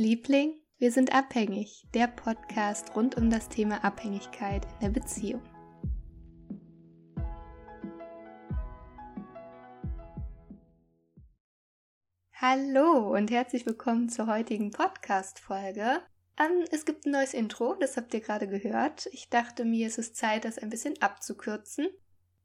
Liebling, wir sind abhängig, der Podcast rund um das Thema Abhängigkeit in der Beziehung. Hallo und herzlich willkommen zur heutigen Podcast-Folge. Ähm, es gibt ein neues Intro, das habt ihr gerade gehört. Ich dachte mir, es ist Zeit, das ein bisschen abzukürzen.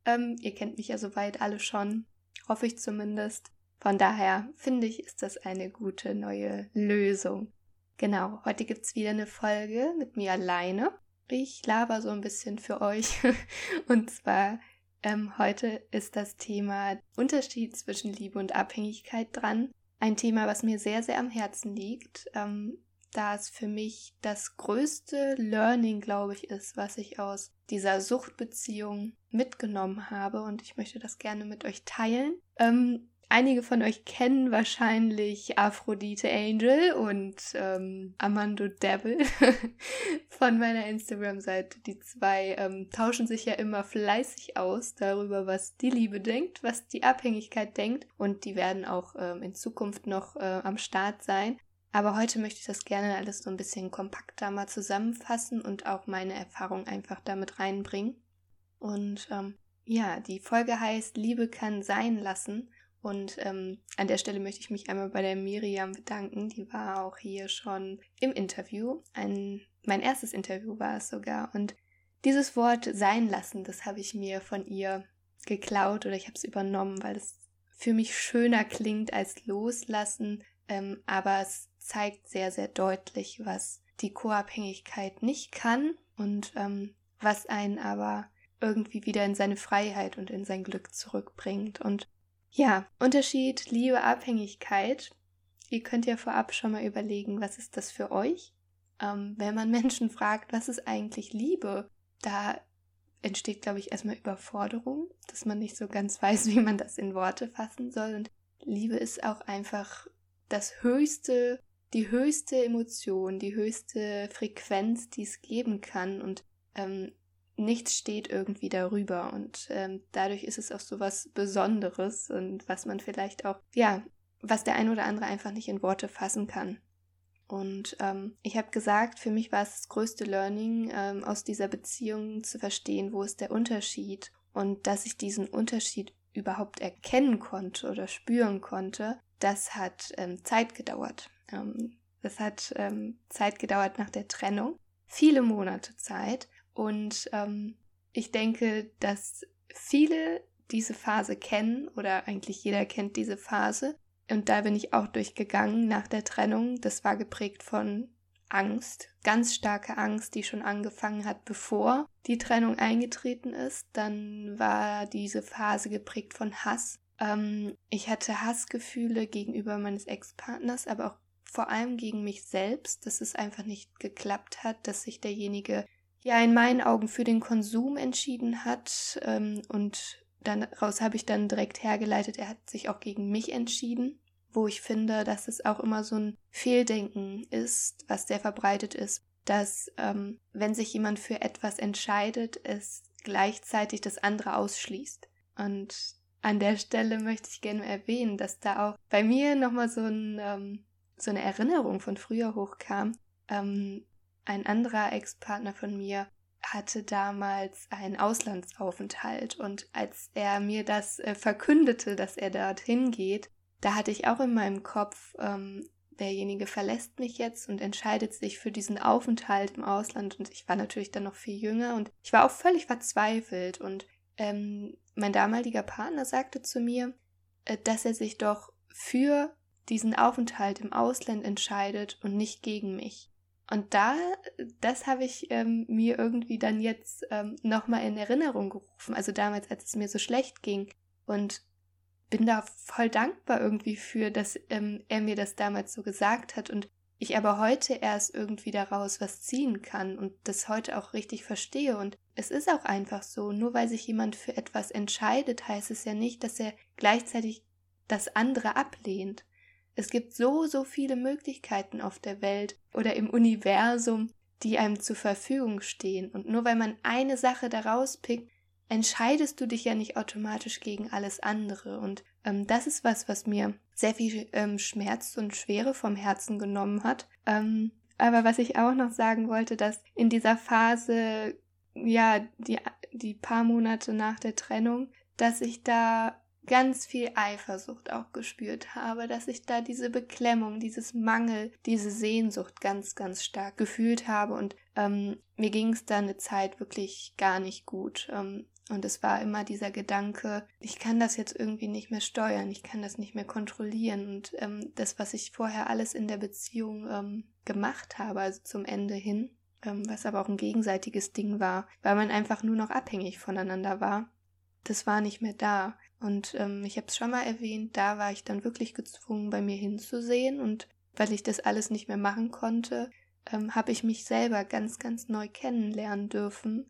Ähm, ihr kennt mich ja soweit alle schon, hoffe ich zumindest. Von daher finde ich, ist das eine gute neue Lösung. Genau, heute gibt es wieder eine Folge mit mir alleine. Ich laber so ein bisschen für euch. und zwar ähm, heute ist das Thema Unterschied zwischen Liebe und Abhängigkeit dran. Ein Thema, was mir sehr, sehr am Herzen liegt, ähm, da es für mich das größte Learning, glaube ich, ist, was ich aus dieser Suchtbeziehung mitgenommen habe und ich möchte das gerne mit euch teilen. Ähm, einige von euch kennen wahrscheinlich Aphrodite Angel und ähm, Amando Devil von meiner Instagram-Seite. Die zwei ähm, tauschen sich ja immer fleißig aus darüber, was die Liebe denkt, was die Abhängigkeit denkt und die werden auch ähm, in Zukunft noch äh, am Start sein. Aber heute möchte ich das gerne alles so ein bisschen kompakter mal zusammenfassen und auch meine Erfahrung einfach damit reinbringen. Und ähm, ja, die Folge heißt Liebe kann sein lassen. Und ähm, an der Stelle möchte ich mich einmal bei der Miriam bedanken. Die war auch hier schon im Interview. Ein, mein erstes Interview war es sogar. Und dieses Wort sein lassen, das habe ich mir von ihr geklaut oder ich habe es übernommen, weil es für mich schöner klingt als loslassen. Ähm, aber es zeigt sehr, sehr deutlich, was die Co-Abhängigkeit nicht kann und ähm, was einen aber irgendwie wieder in seine Freiheit und in sein Glück zurückbringt. Und ja, Unterschied, Liebe, Abhängigkeit. Ihr könnt ja vorab schon mal überlegen, was ist das für euch? Ähm, wenn man Menschen fragt, was ist eigentlich Liebe, da entsteht, glaube ich, erstmal Überforderung, dass man nicht so ganz weiß, wie man das in Worte fassen soll. Und Liebe ist auch einfach das höchste die höchste Emotion, die höchste Frequenz, die es geben kann und ähm, nichts steht irgendwie darüber und ähm, dadurch ist es auch so was Besonderes und was man vielleicht auch, ja, was der ein oder andere einfach nicht in Worte fassen kann. Und ähm, ich habe gesagt, für mich war es das größte Learning, ähm, aus dieser Beziehung zu verstehen, wo ist der Unterschied und dass ich diesen Unterschied überhaupt erkennen konnte oder spüren konnte, das hat ähm, Zeit gedauert. Ähm, das hat ähm, Zeit gedauert nach der Trennung, viele Monate Zeit. Und ähm, ich denke, dass viele diese Phase kennen oder eigentlich jeder kennt diese Phase. Und da bin ich auch durchgegangen nach der Trennung. Das war geprägt von Angst, ganz starke Angst, die schon angefangen hat, bevor die Trennung eingetreten ist. Dann war diese Phase geprägt von Hass. Ähm, ich hatte Hassgefühle gegenüber meines Ex-Partners, aber auch vor allem gegen mich selbst, dass es einfach nicht geklappt hat, dass sich derjenige ja in meinen Augen für den Konsum entschieden hat ähm, und daraus habe ich dann direkt hergeleitet, er hat sich auch gegen mich entschieden, wo ich finde, dass es auch immer so ein Fehldenken ist, was sehr verbreitet ist, dass ähm, wenn sich jemand für etwas entscheidet, es gleichzeitig das andere ausschließt. Und an der Stelle möchte ich gerne erwähnen, dass da auch bei mir nochmal so ein ähm, so eine Erinnerung von früher hochkam. Ähm, ein anderer Ex-Partner von mir hatte damals einen Auslandsaufenthalt und als er mir das äh, verkündete, dass er dorthin geht, da hatte ich auch in meinem Kopf, ähm, derjenige verlässt mich jetzt und entscheidet sich für diesen Aufenthalt im Ausland und ich war natürlich dann noch viel jünger und ich war auch völlig verzweifelt und ähm, mein damaliger Partner sagte zu mir, äh, dass er sich doch für diesen Aufenthalt im Ausland entscheidet und nicht gegen mich. Und da, das habe ich ähm, mir irgendwie dann jetzt ähm, nochmal in Erinnerung gerufen. Also damals, als es mir so schlecht ging. Und bin da voll dankbar irgendwie für, dass ähm, er mir das damals so gesagt hat und ich aber heute erst irgendwie daraus was ziehen kann und das heute auch richtig verstehe. Und es ist auch einfach so, nur weil sich jemand für etwas entscheidet, heißt es ja nicht, dass er gleichzeitig das andere ablehnt. Es gibt so, so viele Möglichkeiten auf der Welt oder im Universum, die einem zur Verfügung stehen. Und nur weil man eine Sache daraus pickt, entscheidest du dich ja nicht automatisch gegen alles andere. Und ähm, das ist was, was mir sehr viel ähm, Schmerz und Schwere vom Herzen genommen hat. Ähm, aber was ich auch noch sagen wollte, dass in dieser Phase, ja, die, die paar Monate nach der Trennung, dass ich da ganz viel Eifersucht auch gespürt habe, dass ich da diese Beklemmung, dieses Mangel, diese Sehnsucht ganz, ganz stark gefühlt habe und ähm, mir ging es da eine Zeit wirklich gar nicht gut. Ähm, und es war immer dieser Gedanke, ich kann das jetzt irgendwie nicht mehr steuern, ich kann das nicht mehr kontrollieren. Und ähm, das, was ich vorher alles in der Beziehung ähm, gemacht habe, also zum Ende hin, ähm, was aber auch ein gegenseitiges Ding war, weil man einfach nur noch abhängig voneinander war, das war nicht mehr da. Und ähm, ich habe es schon mal erwähnt, da war ich dann wirklich gezwungen, bei mir hinzusehen. Und weil ich das alles nicht mehr machen konnte, ähm, habe ich mich selber ganz, ganz neu kennenlernen dürfen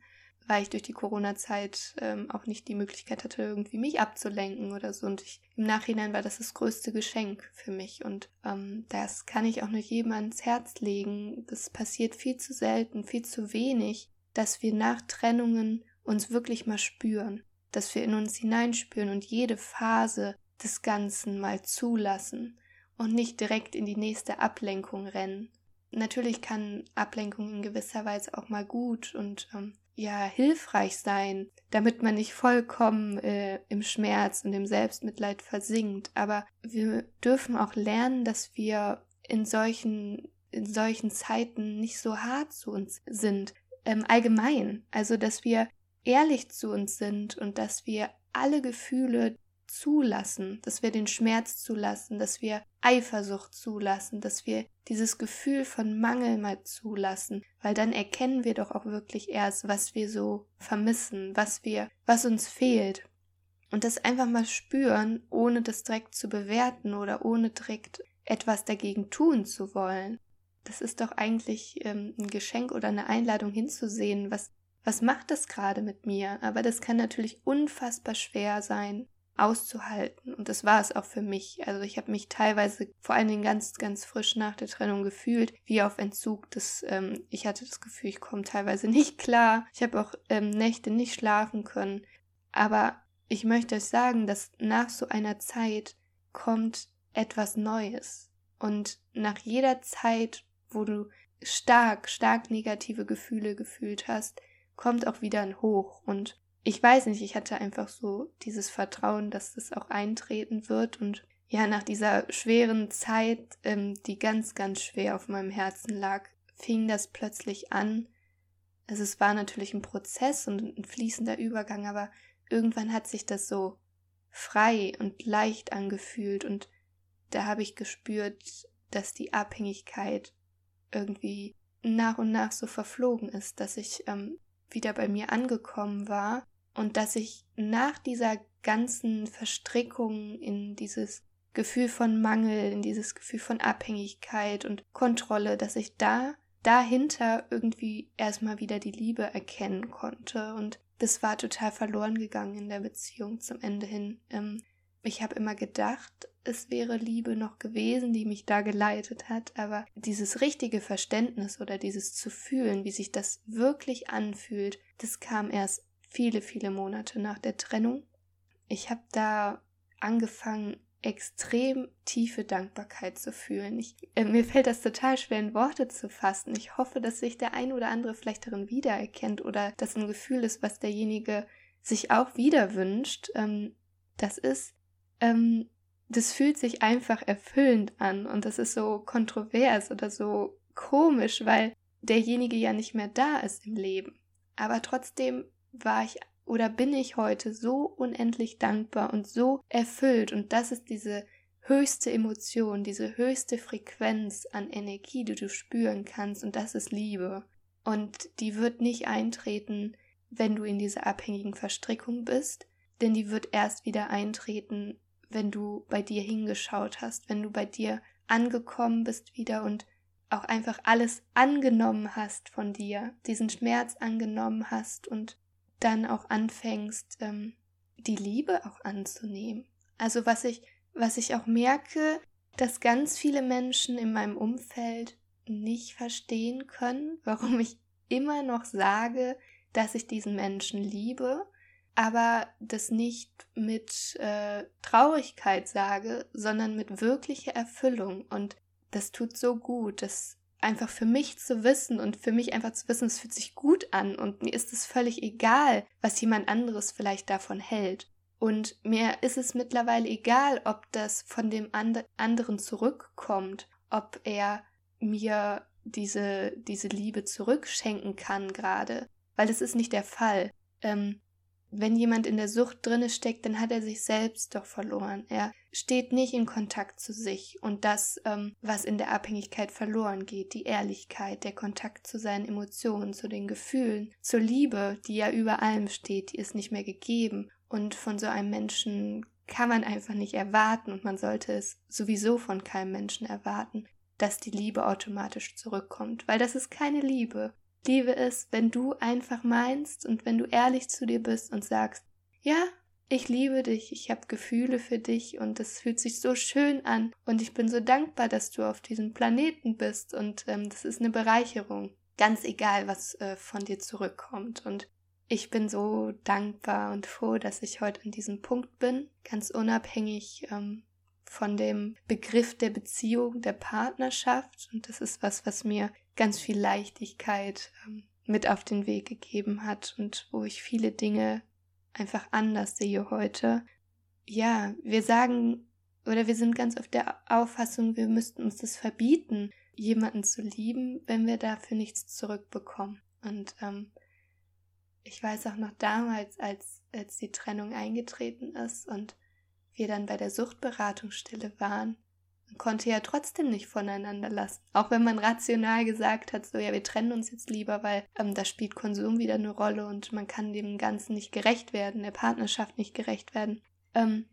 weil ich durch die Corona-Zeit ähm, auch nicht die Möglichkeit hatte, irgendwie mich abzulenken oder so. Und ich, im Nachhinein war das das größte Geschenk für mich. Und ähm, das kann ich auch nur jedem ans Herz legen. Das passiert viel zu selten, viel zu wenig, dass wir nach Trennungen uns wirklich mal spüren, dass wir in uns hineinspüren und jede Phase des Ganzen mal zulassen und nicht direkt in die nächste Ablenkung rennen. Natürlich kann Ablenkung in gewisser Weise auch mal gut und ähm, ja hilfreich sein, damit man nicht vollkommen äh, im Schmerz und im Selbstmitleid versinkt. Aber wir dürfen auch lernen, dass wir in solchen in solchen Zeiten nicht so hart zu uns sind. Ähm, allgemein, also dass wir ehrlich zu uns sind und dass wir alle Gefühle zulassen, dass wir den Schmerz zulassen, dass wir Eifersucht zulassen, dass wir dieses Gefühl von Mangel mal zulassen, weil dann erkennen wir doch auch wirklich erst, was wir so vermissen, was wir, was uns fehlt. Und das einfach mal spüren, ohne das direkt zu bewerten oder ohne direkt etwas dagegen tun zu wollen. Das ist doch eigentlich ähm, ein Geschenk oder eine Einladung hinzusehen, was, was macht das gerade mit mir? Aber das kann natürlich unfassbar schwer sein auszuhalten. Und das war es auch für mich. Also ich habe mich teilweise vor allen Dingen ganz, ganz frisch nach der Trennung gefühlt, wie auf Entzug. Das, ähm, ich hatte das Gefühl, ich komme teilweise nicht klar. Ich habe auch ähm, Nächte nicht schlafen können. Aber ich möchte euch sagen, dass nach so einer Zeit kommt etwas Neues. Und nach jeder Zeit, wo du stark, stark negative Gefühle gefühlt hast, kommt auch wieder ein Hoch. Und ich weiß nicht, ich hatte einfach so dieses Vertrauen, dass das auch eintreten wird und ja, nach dieser schweren Zeit, ähm, die ganz, ganz schwer auf meinem Herzen lag, fing das plötzlich an. Also es war natürlich ein Prozess und ein fließender Übergang, aber irgendwann hat sich das so frei und leicht angefühlt und da habe ich gespürt, dass die Abhängigkeit irgendwie nach und nach so verflogen ist, dass ich ähm, wieder bei mir angekommen war und dass ich nach dieser ganzen Verstrickung in dieses Gefühl von Mangel, in dieses Gefühl von Abhängigkeit und Kontrolle, dass ich da dahinter irgendwie erstmal wieder die Liebe erkennen konnte und das war total verloren gegangen in der Beziehung zum Ende hin. Ähm, ich habe immer gedacht, es wäre Liebe noch gewesen, die mich da geleitet hat, aber dieses richtige Verständnis oder dieses zu fühlen, wie sich das wirklich anfühlt, das kam erst viele, viele Monate nach der Trennung. Ich habe da angefangen, extrem tiefe Dankbarkeit zu fühlen. Ich, äh, mir fällt das total schwer in Worte zu fassen. Ich hoffe, dass sich der ein oder andere vielleicht darin wiedererkennt oder das ein Gefühl ist, was derjenige sich auch wieder wünscht. Ähm, das ist, ähm, das fühlt sich einfach erfüllend an und das ist so kontrovers oder so komisch, weil derjenige ja nicht mehr da ist im Leben. Aber trotzdem war ich oder bin ich heute so unendlich dankbar und so erfüllt und das ist diese höchste Emotion, diese höchste Frequenz an Energie, die du spüren kannst und das ist Liebe. Und die wird nicht eintreten, wenn du in dieser abhängigen Verstrickung bist, denn die wird erst wieder eintreten, wenn du bei dir hingeschaut hast, wenn du bei dir angekommen bist wieder und auch einfach alles angenommen hast von dir, diesen Schmerz angenommen hast und dann auch anfängst, ähm, die Liebe auch anzunehmen. Also was ich, was ich auch merke, dass ganz viele Menschen in meinem Umfeld nicht verstehen können, warum ich immer noch sage, dass ich diesen Menschen liebe, aber das nicht mit äh, Traurigkeit sage, sondern mit wirklicher Erfüllung. Und das tut so gut, das einfach für mich zu wissen und für mich einfach zu wissen, es fühlt sich gut an und mir ist es völlig egal, was jemand anderes vielleicht davon hält. Und mir ist es mittlerweile egal, ob das von dem And anderen zurückkommt, ob er mir diese, diese Liebe zurückschenken kann gerade, weil das ist nicht der Fall. Ähm, wenn jemand in der Sucht drinne steckt, dann hat er sich selbst doch verloren. Er steht nicht in Kontakt zu sich und das, ähm, was in der Abhängigkeit verloren geht, die Ehrlichkeit, der Kontakt zu seinen Emotionen, zu den Gefühlen, zur Liebe, die ja über allem steht, die ist nicht mehr gegeben. Und von so einem Menschen kann man einfach nicht erwarten und man sollte es sowieso von keinem Menschen erwarten, dass die Liebe automatisch zurückkommt, weil das ist keine Liebe. Liebe ist, wenn du einfach meinst und wenn du ehrlich zu dir bist und sagst, ja, ich liebe dich, ich habe Gefühle für dich und es fühlt sich so schön an und ich bin so dankbar, dass du auf diesem Planeten bist und ähm, das ist eine Bereicherung. Ganz egal, was äh, von dir zurückkommt. Und ich bin so dankbar und froh, dass ich heute an diesem Punkt bin, ganz unabhängig ähm, von dem Begriff der Beziehung, der Partnerschaft. Und das ist was, was mir ganz viel Leichtigkeit ähm, mit auf den Weg gegeben hat und wo ich viele Dinge einfach anders sehe heute. Ja, wir sagen oder wir sind ganz auf der Auffassung, wir müssten uns das verbieten, jemanden zu lieben, wenn wir dafür nichts zurückbekommen. Und ähm, ich weiß auch noch damals, als, als die Trennung eingetreten ist und wir dann bei der Suchtberatungsstelle waren, man konnte ja trotzdem nicht voneinander lassen. Auch wenn man rational gesagt hat, so ja, wir trennen uns jetzt lieber, weil ähm, da spielt Konsum wieder eine Rolle und man kann dem Ganzen nicht gerecht werden, der Partnerschaft nicht gerecht werden. Ähm,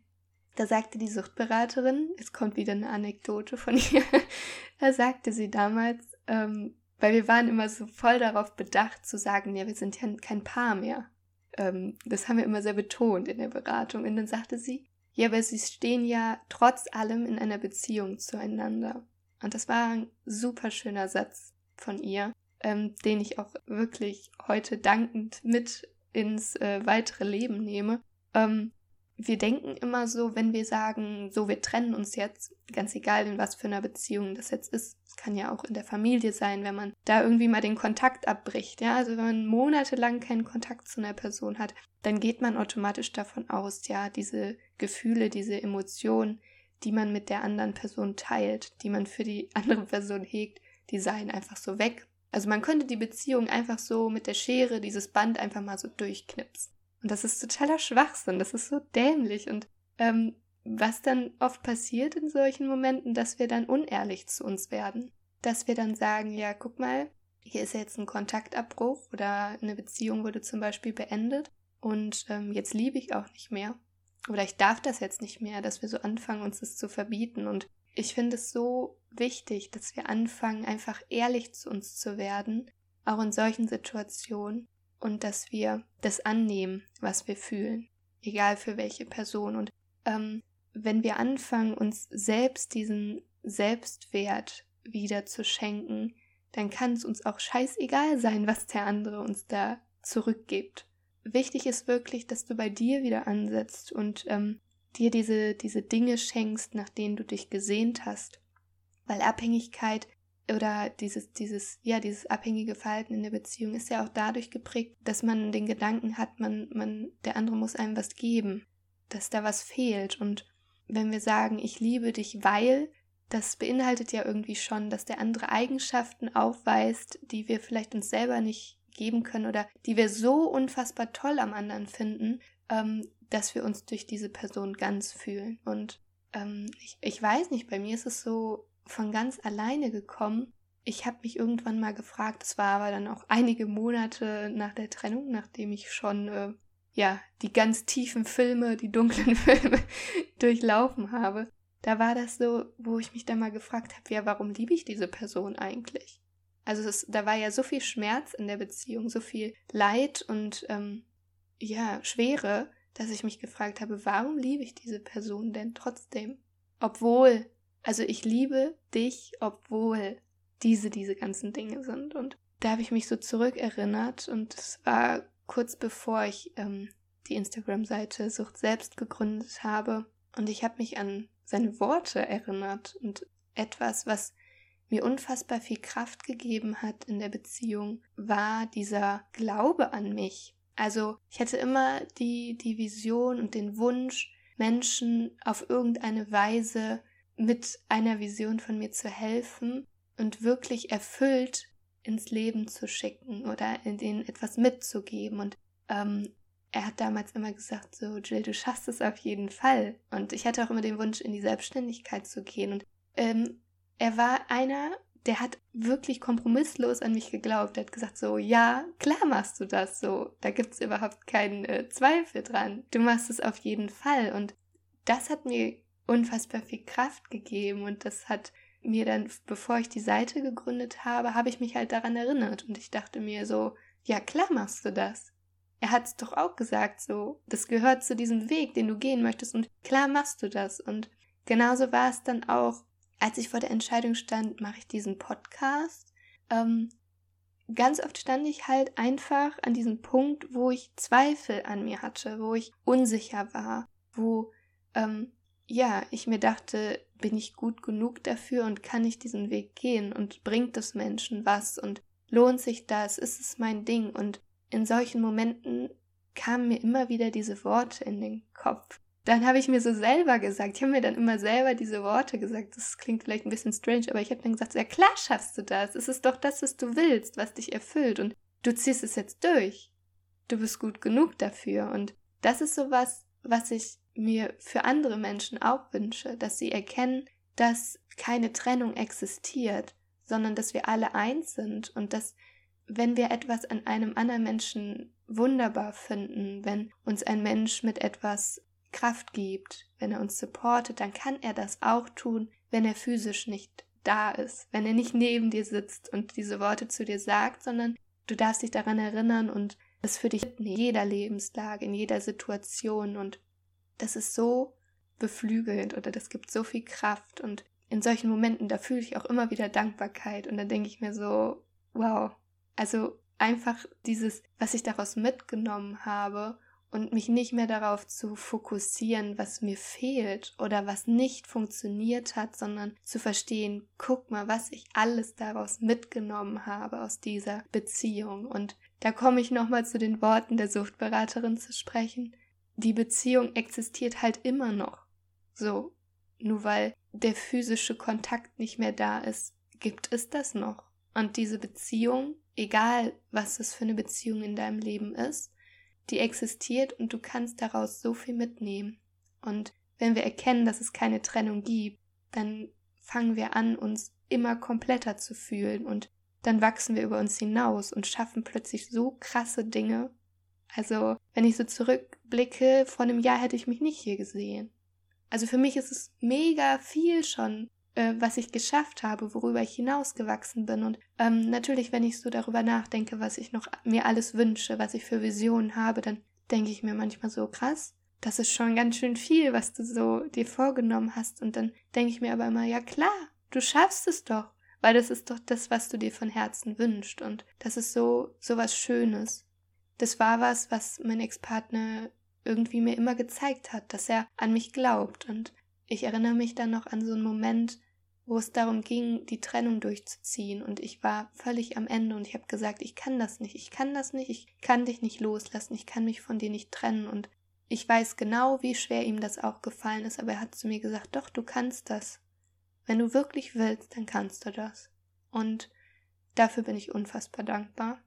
da sagte die Suchtberaterin, es kommt wieder eine Anekdote von ihr, da sagte sie damals, ähm, weil wir waren immer so voll darauf bedacht zu sagen, ja, wir sind ja kein Paar mehr. Ähm, das haben wir immer sehr betont in der Beratung. Und dann sagte sie, ja, aber sie stehen ja trotz allem in einer Beziehung zueinander. Und das war ein super schöner Satz von ihr, ähm, den ich auch wirklich heute dankend mit ins äh, weitere Leben nehme. Ähm, wir denken immer so, wenn wir sagen, so, wir trennen uns jetzt, ganz egal in was für einer Beziehung das jetzt ist, es kann ja auch in der Familie sein, wenn man da irgendwie mal den Kontakt abbricht, ja, also wenn man monatelang keinen Kontakt zu einer Person hat, dann geht man automatisch davon aus, ja, diese Gefühle, diese Emotionen, die man mit der anderen Person teilt, die man für die andere Person hegt, die seien einfach so weg. Also man könnte die Beziehung einfach so mit der Schere, dieses Band einfach mal so durchknipsen. Und das ist totaler Schwachsinn, das ist so dämlich. Und ähm, was dann oft passiert in solchen Momenten, dass wir dann unehrlich zu uns werden. Dass wir dann sagen, ja, guck mal, hier ist jetzt ein Kontaktabbruch oder eine Beziehung wurde zum Beispiel beendet und ähm, jetzt liebe ich auch nicht mehr. Oder ich darf das jetzt nicht mehr, dass wir so anfangen, uns das zu verbieten. Und ich finde es so wichtig, dass wir anfangen, einfach ehrlich zu uns zu werden, auch in solchen Situationen und dass wir das annehmen, was wir fühlen, egal für welche Person. Und ähm, wenn wir anfangen, uns selbst diesen Selbstwert wieder zu schenken, dann kann es uns auch scheißegal sein, was der andere uns da zurückgibt. Wichtig ist wirklich, dass du bei dir wieder ansetzt und ähm, dir diese, diese Dinge schenkst, nach denen du dich gesehnt hast. Weil Abhängigkeit oder dieses, dieses, ja, dieses abhängige Verhalten in der Beziehung ist ja auch dadurch geprägt, dass man den Gedanken hat, man, man, der andere muss einem was geben, dass da was fehlt. Und wenn wir sagen, ich liebe dich, weil, das beinhaltet ja irgendwie schon, dass der andere Eigenschaften aufweist, die wir vielleicht uns selber nicht geben können oder die wir so unfassbar toll am anderen finden, ähm, dass wir uns durch diese Person ganz fühlen. Und ähm, ich, ich weiß nicht, bei mir ist es so, von ganz alleine gekommen. Ich habe mich irgendwann mal gefragt, es war aber dann auch einige Monate nach der Trennung, nachdem ich schon äh, ja die ganz tiefen Filme, die dunklen Filme durchlaufen habe. Da war das so, wo ich mich dann mal gefragt habe, ja, warum liebe ich diese Person eigentlich? Also es, da war ja so viel Schmerz in der Beziehung, so viel Leid und ähm, ja Schwere, dass ich mich gefragt habe, warum liebe ich diese Person denn trotzdem, obwohl also ich liebe dich, obwohl diese diese ganzen Dinge sind. Und da habe ich mich so zurückerinnert und es war kurz bevor ich ähm, die Instagram-Seite Sucht selbst gegründet habe. Und ich habe mich an seine Worte erinnert und etwas, was mir unfassbar viel Kraft gegeben hat in der Beziehung, war dieser Glaube an mich. Also ich hatte immer die, die Vision und den Wunsch, Menschen auf irgendeine Weise mit einer Vision von mir zu helfen und wirklich erfüllt ins Leben zu schicken oder denen etwas mitzugeben. Und ähm, er hat damals immer gesagt, so Jill, du schaffst es auf jeden Fall. Und ich hatte auch immer den Wunsch, in die Selbstständigkeit zu gehen. Und ähm, er war einer, der hat wirklich kompromisslos an mich geglaubt. Er hat gesagt, so, ja, klar machst du das so. Da gibt es überhaupt keinen äh, Zweifel dran. Du machst es auf jeden Fall. Und das hat mir unfassbar viel Kraft gegeben und das hat mir dann, bevor ich die Seite gegründet habe, habe ich mich halt daran erinnert und ich dachte mir so, ja klar machst du das. Er hat es doch auch gesagt, so, das gehört zu diesem Weg, den du gehen möchtest und klar machst du das. Und genauso war es dann auch, als ich vor der Entscheidung stand, mache ich diesen Podcast. Ähm, ganz oft stand ich halt einfach an diesem Punkt, wo ich Zweifel an mir hatte, wo ich unsicher war, wo ähm, ja, ich mir dachte, bin ich gut genug dafür und kann ich diesen Weg gehen und bringt es Menschen was und lohnt sich das, ist es mein Ding und in solchen Momenten kamen mir immer wieder diese Worte in den Kopf. Dann habe ich mir so selber gesagt, ich habe mir dann immer selber diese Worte gesagt. Das klingt vielleicht ein bisschen strange, aber ich habe dann gesagt, ja klar schaffst du das. Es ist doch das, was du willst, was dich erfüllt und du ziehst es jetzt durch. Du bist gut genug dafür und das ist sowas, was ich mir für andere Menschen auch wünsche, dass sie erkennen, dass keine Trennung existiert, sondern dass wir alle eins sind und dass wenn wir etwas an einem anderen Menschen wunderbar finden, wenn uns ein Mensch mit etwas Kraft gibt, wenn er uns supportet, dann kann er das auch tun, wenn er physisch nicht da ist, wenn er nicht neben dir sitzt und diese Worte zu dir sagt, sondern du darfst dich daran erinnern und es für dich in jeder Lebenslage, in jeder Situation und das ist so beflügelnd oder das gibt so viel Kraft und in solchen Momenten, da fühle ich auch immer wieder Dankbarkeit und da denke ich mir so, wow, also einfach dieses, was ich daraus mitgenommen habe und mich nicht mehr darauf zu fokussieren, was mir fehlt oder was nicht funktioniert hat, sondern zu verstehen, guck mal, was ich alles daraus mitgenommen habe aus dieser Beziehung. Und da komme ich nochmal zu den Worten der Suchtberaterin zu sprechen die Beziehung existiert halt immer noch. So, nur weil der physische Kontakt nicht mehr da ist, gibt es das noch. Und diese Beziehung, egal was das für eine Beziehung in deinem Leben ist, die existiert und du kannst daraus so viel mitnehmen. Und wenn wir erkennen, dass es keine Trennung gibt, dann fangen wir an, uns immer kompletter zu fühlen und dann wachsen wir über uns hinaus und schaffen plötzlich so krasse Dinge, also, wenn ich so zurückblicke, vor einem Jahr hätte ich mich nicht hier gesehen. Also für mich ist es mega viel schon, äh, was ich geschafft habe, worüber ich hinausgewachsen bin. Und ähm, natürlich, wenn ich so darüber nachdenke, was ich noch mir alles wünsche, was ich für Visionen habe, dann denke ich mir manchmal so krass. Das ist schon ganz schön viel, was du so dir vorgenommen hast. Und dann denke ich mir aber immer, ja klar, du schaffst es doch. Weil das ist doch das, was du dir von Herzen wünschst. Und das ist so, so was Schönes das war was, was mein Ex-Partner irgendwie mir immer gezeigt hat, dass er an mich glaubt. Und ich erinnere mich dann noch an so einen Moment, wo es darum ging, die Trennung durchzuziehen. Und ich war völlig am Ende und ich habe gesagt, ich kann das nicht, ich kann das nicht, ich kann dich nicht loslassen, ich kann mich von dir nicht trennen. Und ich weiß genau, wie schwer ihm das auch gefallen ist, aber er hat zu mir gesagt, doch, du kannst das. Wenn du wirklich willst, dann kannst du das. Und dafür bin ich unfassbar dankbar.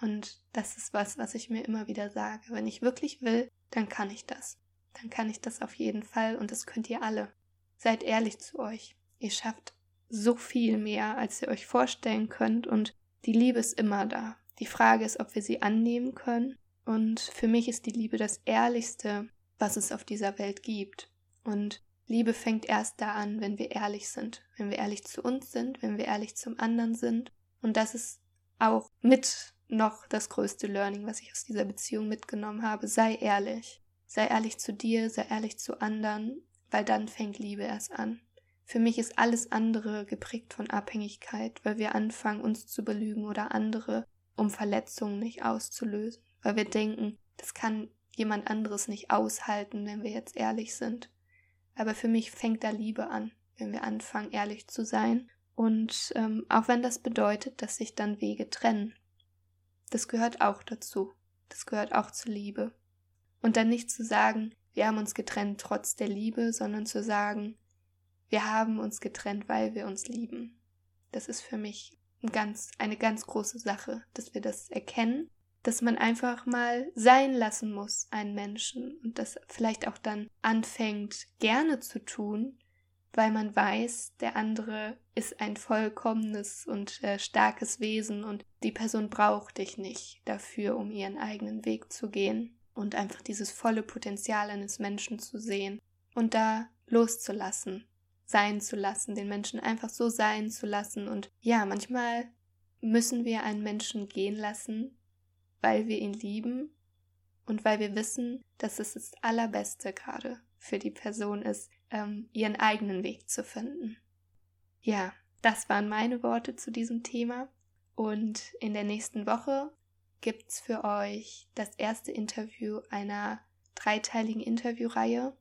Und das ist was, was ich mir immer wieder sage. Wenn ich wirklich will, dann kann ich das. Dann kann ich das auf jeden Fall und das könnt ihr alle. Seid ehrlich zu euch. Ihr schafft so viel mehr, als ihr euch vorstellen könnt und die Liebe ist immer da. Die Frage ist, ob wir sie annehmen können. Und für mich ist die Liebe das Ehrlichste, was es auf dieser Welt gibt. Und Liebe fängt erst da an, wenn wir ehrlich sind. Wenn wir ehrlich zu uns sind, wenn wir ehrlich zum anderen sind. Und das ist auch mit noch das größte Learning, was ich aus dieser Beziehung mitgenommen habe. Sei ehrlich. Sei ehrlich zu dir, sei ehrlich zu anderen, weil dann fängt Liebe erst an. Für mich ist alles andere geprägt von Abhängigkeit, weil wir anfangen, uns zu belügen oder andere, um Verletzungen nicht auszulösen, weil wir denken, das kann jemand anderes nicht aushalten, wenn wir jetzt ehrlich sind. Aber für mich fängt da Liebe an, wenn wir anfangen, ehrlich zu sein. Und ähm, auch wenn das bedeutet, dass sich dann Wege trennen. Das gehört auch dazu. Das gehört auch zur Liebe. Und dann nicht zu sagen, wir haben uns getrennt trotz der Liebe, sondern zu sagen, wir haben uns getrennt, weil wir uns lieben. Das ist für mich ein ganz, eine ganz große Sache, dass wir das erkennen, dass man einfach mal sein lassen muss, einen Menschen, und das vielleicht auch dann anfängt gerne zu tun, weil man weiß, der andere ist ein vollkommenes und äh, starkes Wesen und die Person braucht dich nicht dafür, um ihren eigenen Weg zu gehen und einfach dieses volle Potenzial eines Menschen zu sehen und da loszulassen, sein zu lassen, den Menschen einfach so sein zu lassen und ja, manchmal müssen wir einen Menschen gehen lassen, weil wir ihn lieben und weil wir wissen, dass es das Allerbeste gerade für die Person ist, ähm, ihren eigenen Weg zu finden. Ja, das waren meine Worte zu diesem Thema. Und in der nächsten Woche gibt's für euch das erste Interview einer dreiteiligen Interviewreihe.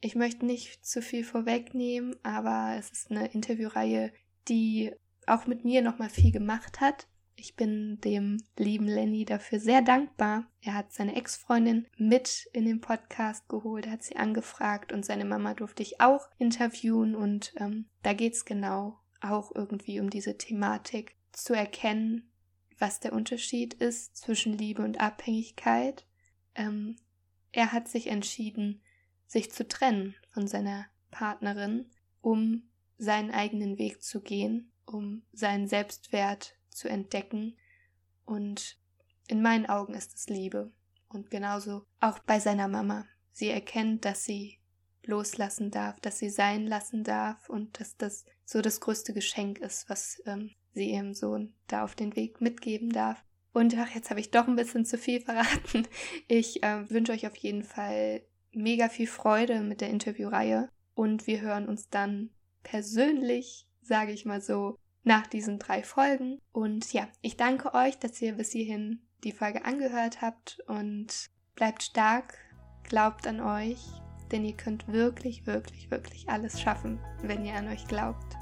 Ich möchte nicht zu viel vorwegnehmen, aber es ist eine Interviewreihe, die auch mit mir nochmal viel gemacht hat. Ich bin dem lieben Lenny dafür sehr dankbar. Er hat seine Ex-Freundin mit in den Podcast geholt, hat sie angefragt und seine Mama durfte ich auch interviewen und ähm, da geht's genau auch irgendwie um diese Thematik zu erkennen, was der Unterschied ist zwischen Liebe und Abhängigkeit. Ähm, er hat sich entschieden, sich zu trennen von seiner Partnerin, um seinen eigenen Weg zu gehen, um seinen Selbstwert zu entdecken. Und in meinen Augen ist es Liebe. Und genauso auch bei seiner Mama. Sie erkennt, dass sie loslassen darf, dass sie sein lassen darf und dass das so das größte Geschenk ist, was ähm, sie ihrem Sohn da auf den Weg mitgeben darf. Und ach, jetzt habe ich doch ein bisschen zu viel verraten. Ich äh, wünsche euch auf jeden Fall mega viel Freude mit der Interviewreihe und wir hören uns dann persönlich, sage ich mal so, nach diesen drei Folgen. Und ja, ich danke euch, dass ihr bis hierhin die Folge angehört habt und bleibt stark, glaubt an euch, denn ihr könnt wirklich, wirklich, wirklich alles schaffen, wenn ihr an euch glaubt.